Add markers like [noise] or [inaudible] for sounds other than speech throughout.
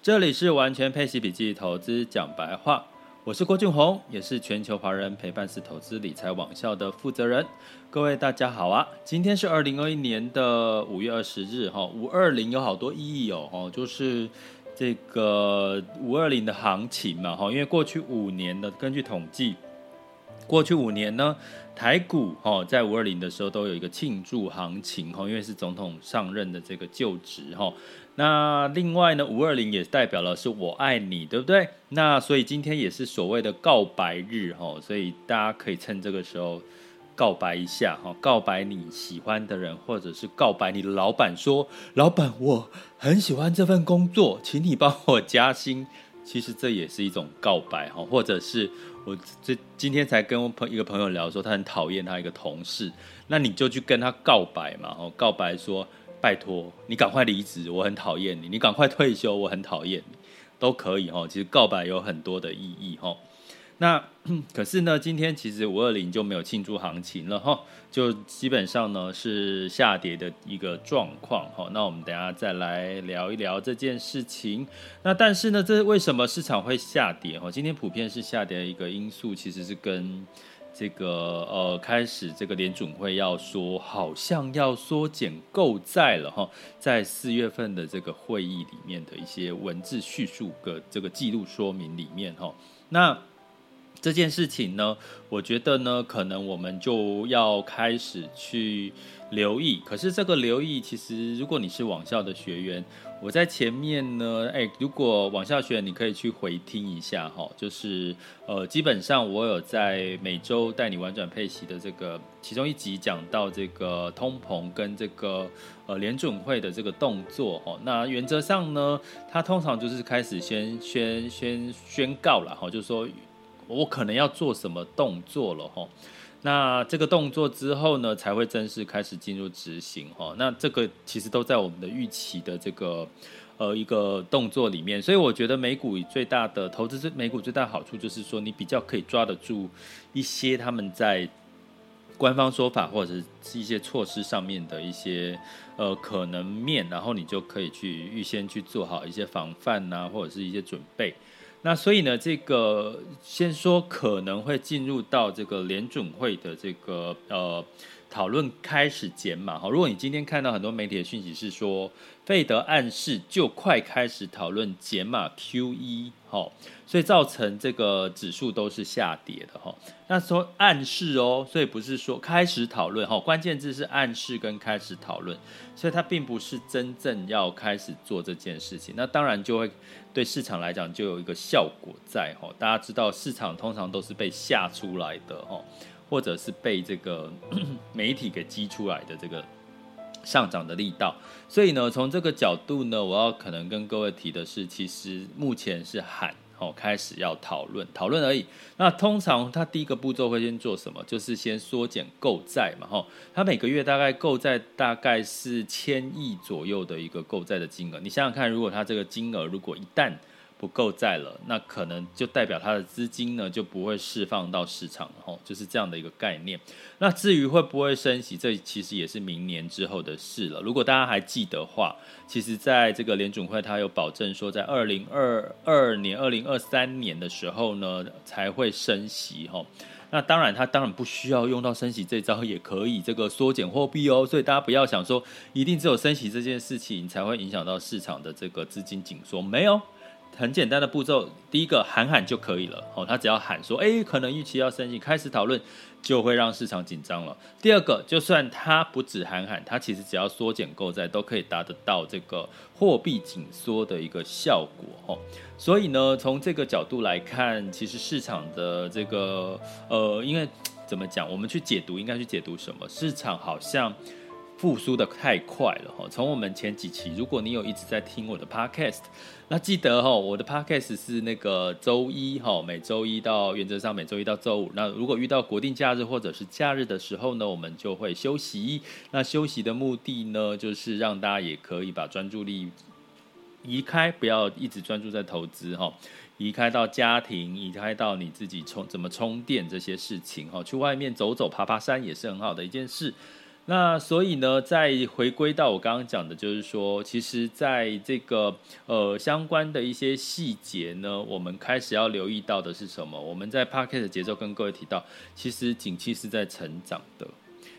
这里是完全配息笔记，投资讲白话。我是郭俊宏，也是全球华人陪伴式投资理财网校的负责人。各位大家好啊，今天是二零二一年的五月二十日，哈，五二零有好多意义哦，哦，就是这个五二零的行情嘛，哈，因为过去五年的根据统计，过去五年呢，台股哦，在五二零的时候都有一个庆祝行情，哈，因为是总统上任的这个就职，哈。那另外呢，五二零也代表了是我爱你，对不对？那所以今天也是所谓的告白日哈，所以大家可以趁这个时候告白一下哈，告白你喜欢的人，或者是告白你的老板，说老板我很喜欢这份工作，请你帮我加薪。[laughs] 其实这也是一种告白哈，或者是我这今天才跟我朋一个朋友聊说，他很讨厌他一个同事，那你就去跟他告白嘛，哦，告白说。拜托你赶快离职，我很讨厌你。你赶快退休，我很讨厌你，都可以哈。其实告白有很多的意义哈。那 [clears throat] 可是呢，今天其实五二零就没有庆祝行情了哈，就基本上呢是下跌的一个状况哈。那我们等下再来聊一聊这件事情。那但是呢，这为什么市场会下跌哈？今天普遍是下跌的一个因素，其实是跟。这个呃，开始这个联准会要说，好像要缩减购债了哈，在四月份的这个会议里面的一些文字叙述的这个记录说明里面哈，那这件事情呢，我觉得呢，可能我们就要开始去留意。可是这个留意，其实如果你是网校的学员。我在前面呢，哎，如果网校学员，你可以去回听一下哈，就是呃，基本上我有在每周带你玩转配息的这个其中一集讲到这个通膨跟这个呃联准会的这个动作哈，那原则上呢，它通常就是开始先宣宣宣告了哈，就是说我可能要做什么动作了哈。那这个动作之后呢，才会正式开始进入执行哈。那这个其实都在我们的预期的这个呃一个动作里面，所以我觉得美股最大的投资，美股最大的好处就是说，你比较可以抓得住一些他们在官方说法或者是一些措施上面的一些呃可能面，然后你就可以去预先去做好一些防范呐、或者是一些准备。那所以呢，这个先说可能会进入到这个联准会的这个呃讨论开始减码哈。如果你今天看到很多媒体的讯息是说，费德暗示就快开始讨论减码 QE 哈，所以造成这个指数都是下跌的哈。那说暗示哦，所以不是说开始讨论哈，关键字是暗示跟开始讨论，所以它并不是真正要开始做这件事情。那当然就会。对市场来讲，就有一个效果在哈。大家知道，市场通常都是被吓出来的哈，或者是被这个 [clears throat] 媒体给激出来的这个上涨的力道。所以呢，从这个角度呢，我要可能跟各位提的是，其实目前是喊哦，开始要讨论讨论而已。那通常他第一个步骤会先做什么？就是先缩减购债嘛，哈。他每个月大概购债大概是千亿左右的一个购债的金额。你想想看，如果他这个金额如果一旦不够债了，那可能就代表他的资金呢就不会释放到市场，吼，就是这样的一个概念。那至于会不会升息，这其实也是明年之后的事了。如果大家还记得话，其实在这个联准会，他有保证说，在二零二二年、二零二三年的时候呢，才会升息，吼。那当然，他当然不需要用到升息这招，也可以这个缩减货币哦。所以大家不要想说，一定只有升息这件事情才会影响到市场的这个资金紧缩，没有。很简单的步骤，第一个喊喊就可以了。哦，他只要喊说，诶，可能预期要升息，开始讨论，就会让市场紧张了。第二个，就算他不止喊喊，他其实只要缩减购债，都可以达得到这个货币紧缩的一个效果。哦，所以呢，从这个角度来看，其实市场的这个呃，因为怎么讲，我们去解读，应该去解读什么？市场好像。复苏的太快了哈。从我们前几期，如果你有一直在听我的 podcast，那记得哈，我的 podcast 是那个周一哈，每周一到原则上每周一到周五。那如果遇到国定假日或者是假日的时候呢，我们就会休息。那休息的目的呢，就是让大家也可以把专注力移开，不要一直专注在投资哈。移开到家庭，移开到你自己充怎么充电这些事情哈，去外面走走、爬爬山也是很好的一件事。那所以呢，再回归到我刚刚讲的，就是说，其实在这个呃相关的一些细节呢，我们开始要留意到的是什么？我们在 Podcast 节奏跟各位提到，其实景气是在成长的。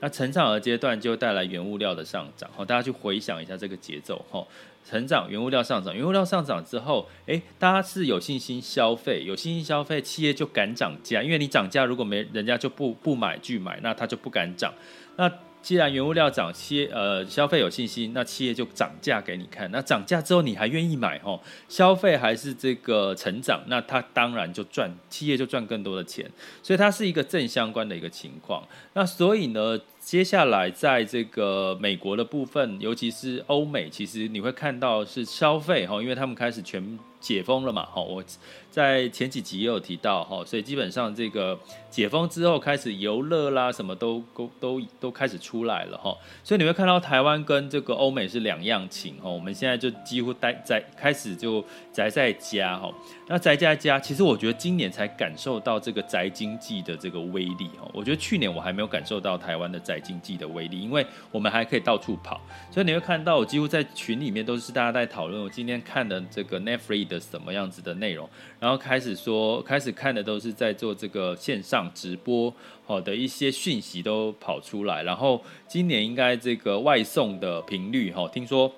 那成长的阶段就带来原物料的上涨，好，大家去回想一下这个节奏，哈，成长原物料上涨，原物料上涨之后，诶，大家是有信心消费，有信心消费，企业就敢涨价，因为你涨价，如果没人家就不不买拒买，那他就不敢涨，那。既然原物料涨，企业呃消费有信心，那企业就涨价给你看。那涨价之后你还愿意买吼？消费还是这个成长，那它当然就赚，企业就赚更多的钱。所以它是一个正相关的一个情况。那所以呢，接下来在这个美国的部分，尤其是欧美，其实你会看到是消费吼，因为他们开始全解封了嘛哈，我。在前几集也有提到哈，所以基本上这个解封之后开始游乐啦，什么都都都都开始出来了哈，所以你会看到台湾跟这个欧美是两样情哈。我们现在就几乎待在开始就宅在家哈，那宅在家，其实我觉得今年才感受到这个宅经济的这个威力哈。我觉得去年我还没有感受到台湾的宅经济的威力，因为我们还可以到处跑，所以你会看到我几乎在群里面都是大家在讨论我今天看的这个 Netflix 的什么样子的内容。然后开始说，开始看的都是在做这个线上直播，好的一些讯息都跑出来。然后今年应该这个外送的频率，哈，听说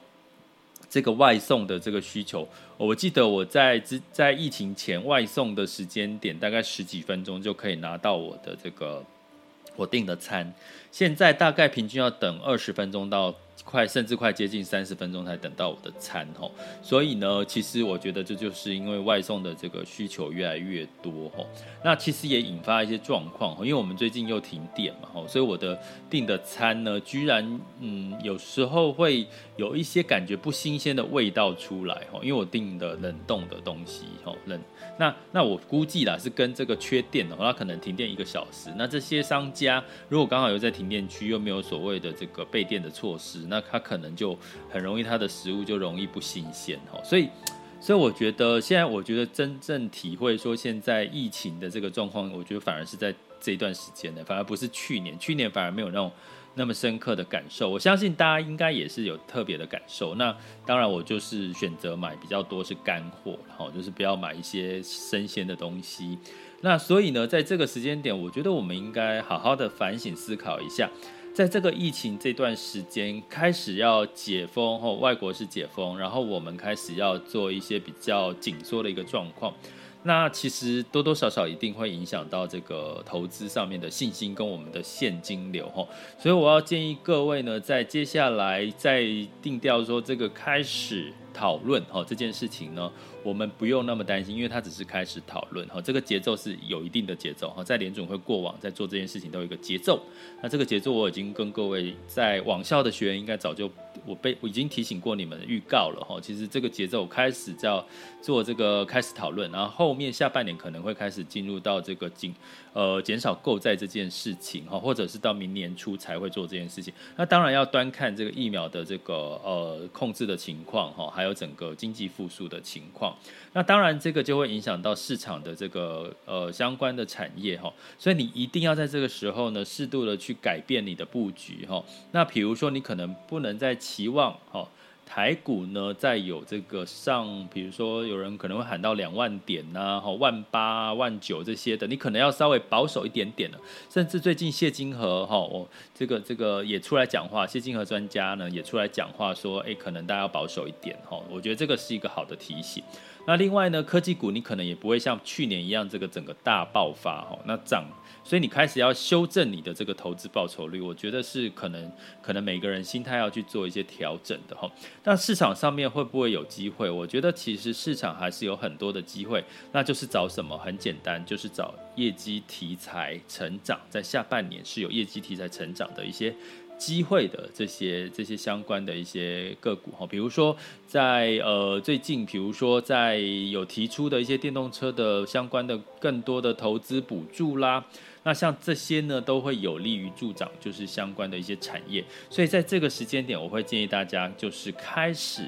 这个外送的这个需求，我记得我在之在疫情前外送的时间点，大概十几分钟就可以拿到我的这个我订的餐，现在大概平均要等二十分钟到。快甚至快接近三十分钟才等到我的餐吼，所以呢，其实我觉得这就是因为外送的这个需求越来越多吼，那其实也引发一些状况，因为我们最近又停电嘛吼，所以我的订的餐呢，居然嗯有时候会有一些感觉不新鲜的味道出来吼，因为我订的冷冻的东西吼冷，那那我估计啦是跟这个缺电的话，它可能停电一个小时，那这些商家如果刚好有在停电区，又没有所谓的这个备电的措施。那它可能就很容易，它的食物就容易不新鲜哈，所以，所以我觉得现在，我觉得真正体会说现在疫情的这个状况，我觉得反而是在这一段时间的，反而不是去年，去年反而没有那种那么深刻的感受。我相信大家应该也是有特别的感受。那当然，我就是选择买比较多是干货，然后就是不要买一些生鲜的东西。那所以呢，在这个时间点，我觉得我们应该好好的反省思考一下。在这个疫情这段时间开始要解封后，外国是解封，然后我们开始要做一些比较紧缩的一个状况，那其实多多少少一定会影响到这个投资上面的信心跟我们的现金流哈，所以我要建议各位呢，在接下来再定调说这个开始。讨论哈这件事情呢，我们不用那么担心，因为它只是开始讨论哈，这个节奏是有一定的节奏哈，在联准会过往在做这件事情都有一个节奏，那这个节奏我已经跟各位在网校的学员应该早就我被我已经提醒过你们预告了哈，其实这个节奏开始叫做这个开始讨论，然后后面下半年可能会开始进入到这个减呃减少购债这件事情哈，或者是到明年初才会做这件事情，那当然要端看这个疫苗的这个呃控制的情况哈。还有整个经济复苏的情况，那当然这个就会影响到市场的这个呃相关的产业哈，所以你一定要在这个时候呢，适度的去改变你的布局哈。那比如说你可能不能再期望哈。台股呢，再有这个上，比如说有人可能会喊到两万点呐、啊，哈万八万九这些的，你可能要稍微保守一点点了。甚至最近谢金河哈，我这个这个也出来讲话，谢金河专家呢也出来讲话说，哎，可能大家要保守一点哈。我觉得这个是一个好的提醒。那另外呢，科技股你可能也不会像去年一样这个整个大爆发哈，那涨。所以你开始要修正你的这个投资报酬率，我觉得是可能可能每个人心态要去做一些调整的哈。那市场上面会不会有机会？我觉得其实市场还是有很多的机会，那就是找什么？很简单，就是找业绩题材成长，在下半年是有业绩题材成长的一些机会的这些这些相关的一些个股哈，比如说在呃最近，比如说在有提出的一些电动车的相关的更多的投资补助啦，那像这些呢都会有利于助长就是相关的一些产业，所以在这个时间点，我会建议大家就是开始。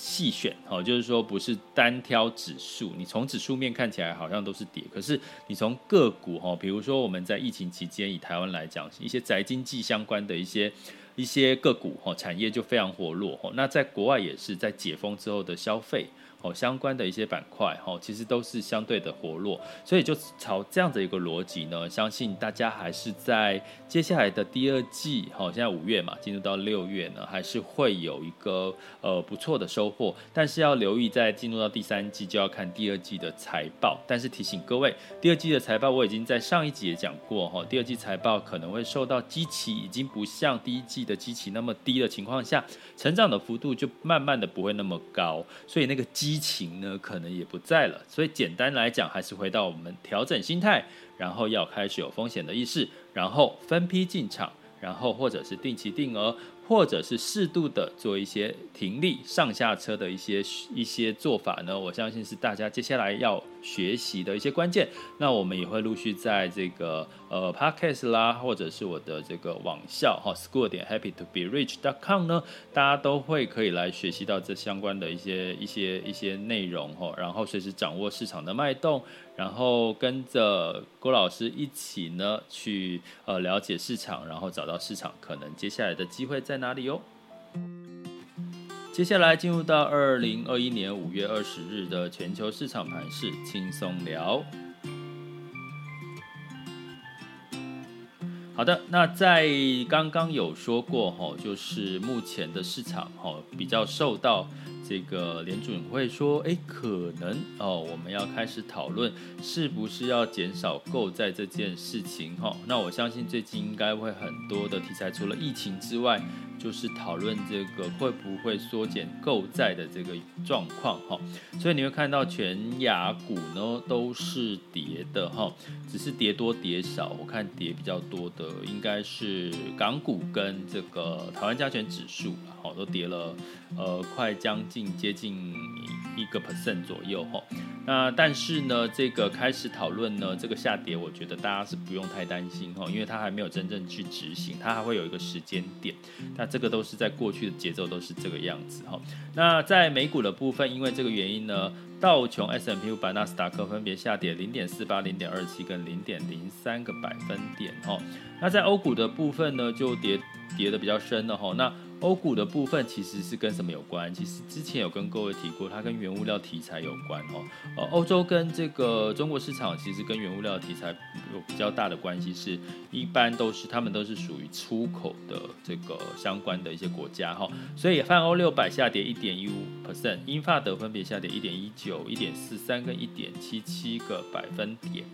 细选哦，就是说不是单挑指数，你从指数面看起来好像都是跌，可是你从个股哈，比如说我们在疫情期间以台湾来讲，一些宅经济相关的一些一些个股哈，产业就非常活络哦。那在国外也是在解封之后的消费。哦，相关的一些板块，哦，其实都是相对的活络，所以就朝这样的一个逻辑呢，相信大家还是在接下来的第二季，哦，现在五月嘛，进入到六月呢，还是会有一个呃不错的收获，但是要留意，在进入到第三季就要看第二季的财报，但是提醒各位，第二季的财报我已经在上一集也讲过，哈，第二季财报可能会受到基期已经不像第一季的基期那么低的情况下，成长的幅度就慢慢的不会那么高，所以那个基激情呢，可能也不在了，所以简单来讲，还是回到我们调整心态，然后要开始有风险的意识，然后分批进场，然后或者是定期定额。或者是适度的做一些停利上下车的一些一些做法呢，我相信是大家接下来要学习的一些关键。那我们也会陆续在这个呃 podcast 啦，或者是我的这个网校哈 school 点 happy to be rich dot com 呢，大家都会可以来学习到这相关的一些一些一些内容哈，然后随时掌握市场的脉动，然后跟着郭老师一起呢去呃了解市场，然后找到市场可能接下来的机会在哪里哦？接下来进入到二零二一年五月二十日的全球市场盘势轻松聊。好的，那在刚刚有说过哈，就是目前的市场哈比较受到。这个联准会说，哎，可能哦，我们要开始讨论是不是要减少购债这件事情哈。那我相信最近应该会很多的题材，除了疫情之外，就是讨论这个会不会缩减购债的这个状况哈。所以你会看到全亚股呢都是跌的哈，只是跌多跌少。我看跌比较多的应该是港股跟这个台湾加权指数，好，都跌了。呃，快将近接近一个 percent 左右哈。那但是呢，这个开始讨论呢，这个下跌，我觉得大家是不用太担心哈，因为它还没有真正去执行，它还会有一个时间点。那这个都是在过去的节奏都是这个样子哈。那在美股的部分，因为这个原因呢，道琼 S&P 五百、纳斯达克分别下跌零点四八、零点二七跟零点零三个百分点哈。那在欧股的部分呢，就跌跌的比较深了哈。那欧股的部分其实是跟什么有关？其实之前有跟各位提过，它跟原物料题材有关哦。呃，欧洲跟这个中国市场其实跟原物料题材有比较大的关系，是一般都是他们都是属于出口的这个相关的一些国家哈。所以泛欧六百下跌一点一五 percent，英法德分别下跌一点一九、一点四三跟一点七七个百分点。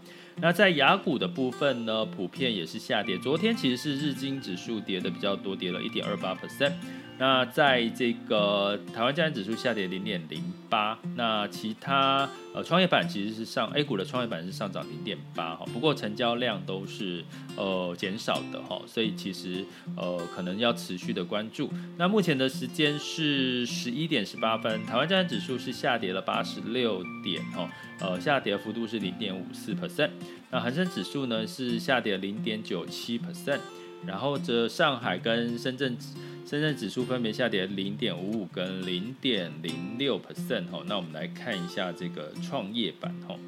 那在雅股的部分呢，普遍也是下跌。昨天其实是日经指数跌的比较多，跌了一点二八 percent。那在这个台湾加权指数下跌零点零八，那其他呃创业板其实是上 A 股的创业板是上涨零点八哈，不过成交量都是呃减少的哈，所以其实呃可能要持续的关注。那目前的时间是十一点十八分，台湾加权指数是下跌了八十六点哈，呃下跌幅度是零点五四 percent。那恒生指数呢是下跌零点九七 percent，然后这上海跟深圳。深圳指数分别下跌零点五五跟零点零六 percent 哦，那我们来看一下这个创业板哦，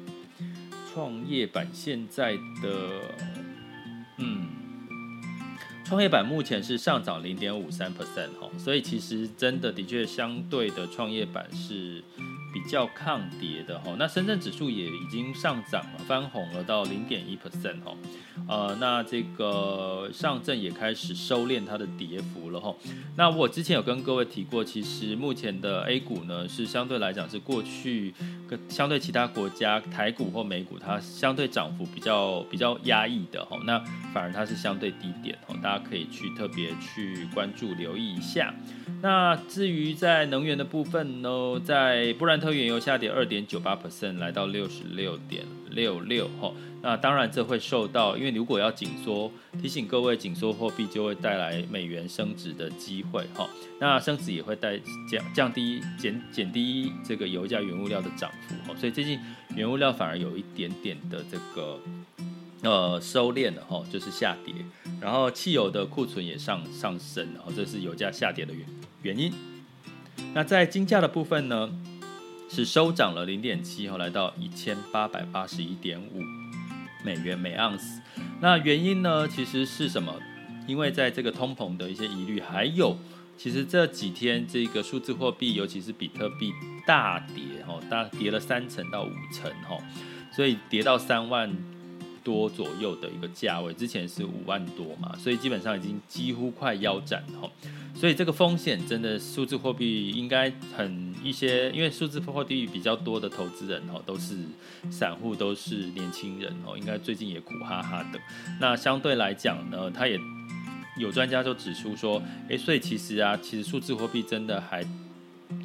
创业板现在的嗯，创业板目前是上涨零点五三 percent 哦，所以其实真的的确相对的创业板是。比较抗跌的哈，那深圳指数也已经上涨了，翻红了到零点一 percent 哈，呃，那这个上证也开始收敛它的跌幅了哈。那我之前有跟各位提过，其实目前的 A 股呢是相对来讲是过去跟相对其他国家台股或美股它相对涨幅比较比较压抑的哈，那反而它是相对低点哦，大家可以去特别去关注留意一下。那至于在能源的部分呢，在布兰特原油下跌二点九八 percent，来到六十六点六六哈。那当然这会受到，因为如果要紧缩，提醒各位紧缩货币就会带来美元升值的机会哈。那升值也会带降降低减减低这个油价原物料的涨幅哈。所以最近原物料反而有一点点的这个。呃，收敛了哈，就是下跌，然后汽油的库存也上上升，然后这是油价下跌的原原因。那在金价的部分呢，是收涨了零点七，后来到一千八百八十一点五美元每盎司。那原因呢，其实是什么？因为在这个通膨的一些疑虑，还有其实这几天这个数字货币，尤其是比特币大跌哦，大跌了三成到五成哦，所以跌到三万。多左右的一个价位，之前是五万多嘛，所以基本上已经几乎快腰斩哈，所以这个风险真的数字货币应该很一些，因为数字货币比较多的投资人哦，都是散户，都是年轻人哦，应该最近也苦哈哈的。那相对来讲呢，他也有专家就指出说，诶，所以其实啊，其实数字货币真的还。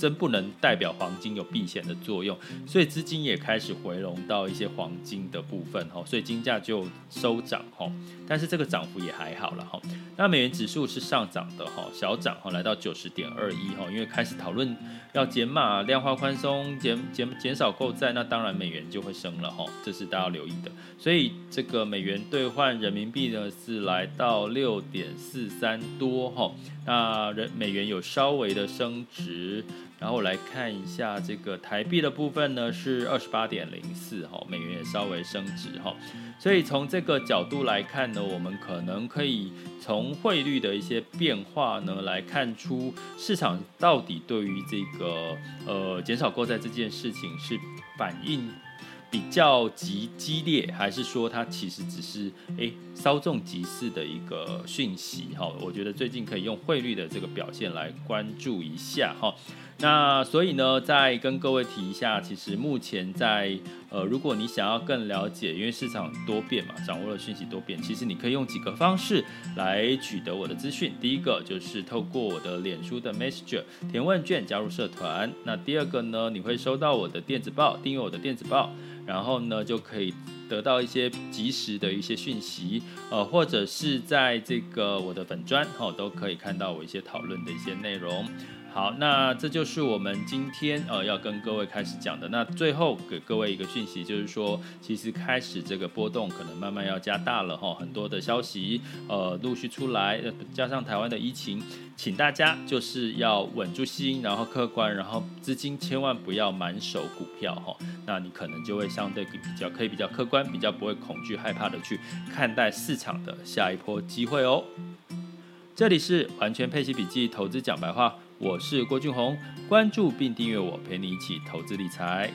真不能代表黄金有避险的作用，所以资金也开始回笼到一些黄金的部分哈，所以金价就收涨哈，但是这个涨幅也还好了哈。那美元指数是上涨的哈，小涨哈，来到九十点二一哈，因为开始讨论要减码、量化宽松、减减减少购债，那当然美元就会升了哈，这是大家要留意的。所以这个美元兑换人民币呢是来到六点四三多哈，那人美元有稍微的升值。然后来看一下这个台币的部分呢，是二十八点零四哈，美元也稍微升值哈，所以从这个角度来看呢，我们可能可以从汇率的一些变化呢，来看出市场到底对于这个呃减少购债这件事情是反应比较极激烈，还是说它其实只是诶稍纵即逝的一个讯息哈？我觉得最近可以用汇率的这个表现来关注一下哈。那所以呢，再跟各位提一下，其实目前在呃，如果你想要更了解，因为市场多变嘛，掌握了讯息多变，其实你可以用几个方式来取得我的资讯。第一个就是透过我的脸书的 Messenger 填问卷加入社团。那第二个呢，你会收到我的电子报，订阅我的电子报，然后呢就可以得到一些及时的一些讯息，呃，或者是在这个我的粉砖哈，都可以看到我一些讨论的一些内容。好，那这就是我们今天呃要跟各位开始讲的。那最后给各位一个讯息，就是说，其实开始这个波动可能慢慢要加大了哈，很多的消息呃陆续出来，加上台湾的疫情，请大家就是要稳住心，然后客观，然后资金千万不要满手股票哈，那你可能就会相对比较可以比较客观，比较不会恐惧害怕的去看待市场的下一波机会哦。这里是完全配息笔记投资讲白话。我是郭俊宏，关注并订阅我，陪你一起投资理财。